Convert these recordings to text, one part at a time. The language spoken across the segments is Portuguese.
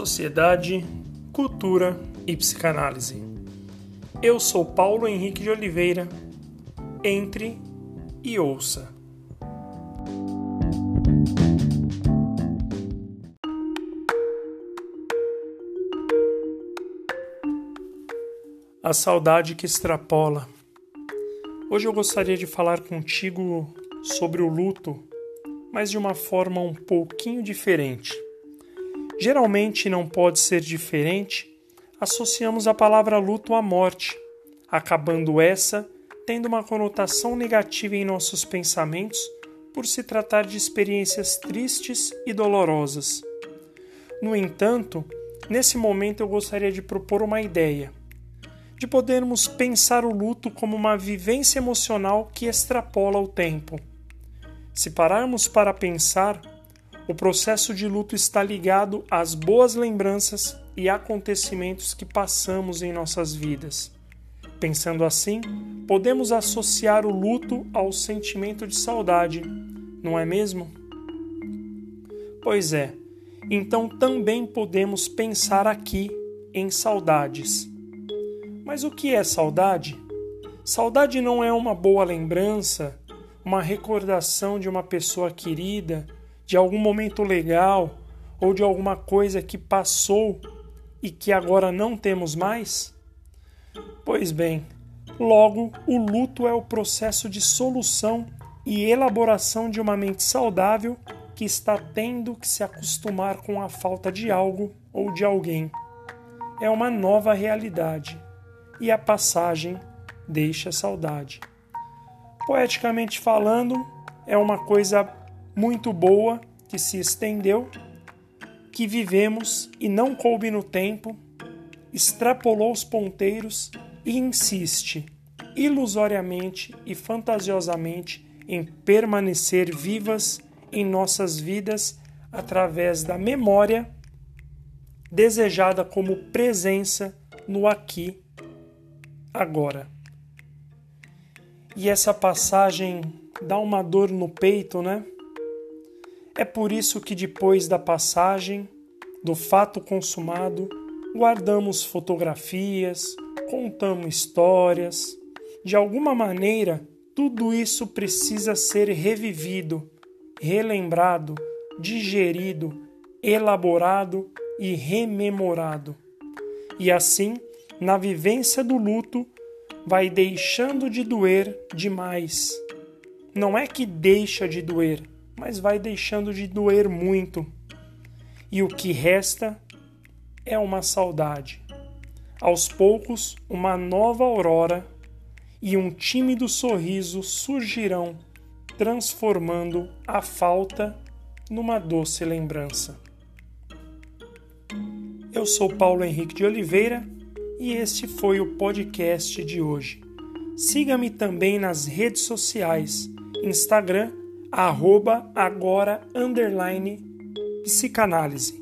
sociedade, cultura e psicanálise. Eu sou Paulo Henrique de Oliveira. Entre e ouça. A saudade que extrapola. Hoje eu gostaria de falar contigo sobre o luto, mas de uma forma um pouquinho diferente. Geralmente não pode ser diferente, associamos a palavra luto à morte, acabando essa tendo uma conotação negativa em nossos pensamentos por se tratar de experiências tristes e dolorosas. No entanto, nesse momento eu gostaria de propor uma ideia de podermos pensar o luto como uma vivência emocional que extrapola o tempo. Se pararmos para pensar, o processo de luto está ligado às boas lembranças e acontecimentos que passamos em nossas vidas. Pensando assim, podemos associar o luto ao sentimento de saudade, não é mesmo? Pois é, então também podemos pensar aqui em saudades. Mas o que é saudade? Saudade não é uma boa lembrança, uma recordação de uma pessoa querida de algum momento legal ou de alguma coisa que passou e que agora não temos mais? Pois bem, logo o luto é o processo de solução e elaboração de uma mente saudável que está tendo que se acostumar com a falta de algo ou de alguém. É uma nova realidade e a passagem deixa saudade. Poeticamente falando, é uma coisa muito boa que se estendeu, que vivemos e não coube no tempo, extrapolou os ponteiros e insiste, ilusoriamente e fantasiosamente, em permanecer vivas em nossas vidas através da memória desejada como presença no aqui, agora. E essa passagem dá uma dor no peito, né? É por isso que depois da passagem, do fato consumado, guardamos fotografias, contamos histórias. De alguma maneira, tudo isso precisa ser revivido, relembrado, digerido, elaborado e rememorado. E assim, na vivência do luto, vai deixando de doer demais. Não é que deixa de doer, mas vai deixando de doer muito. E o que resta é uma saudade. Aos poucos, uma nova aurora e um tímido sorriso surgirão, transformando a falta numa doce lembrança. Eu sou Paulo Henrique de Oliveira e este foi o podcast de hoje. Siga-me também nas redes sociais, Instagram arroba agora underline psicanálise.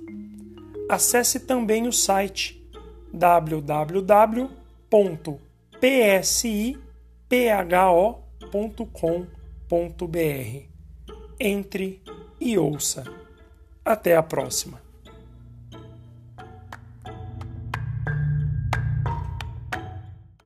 Acesse também o site www.psipho.com.br. Entre e ouça. Até a próxima.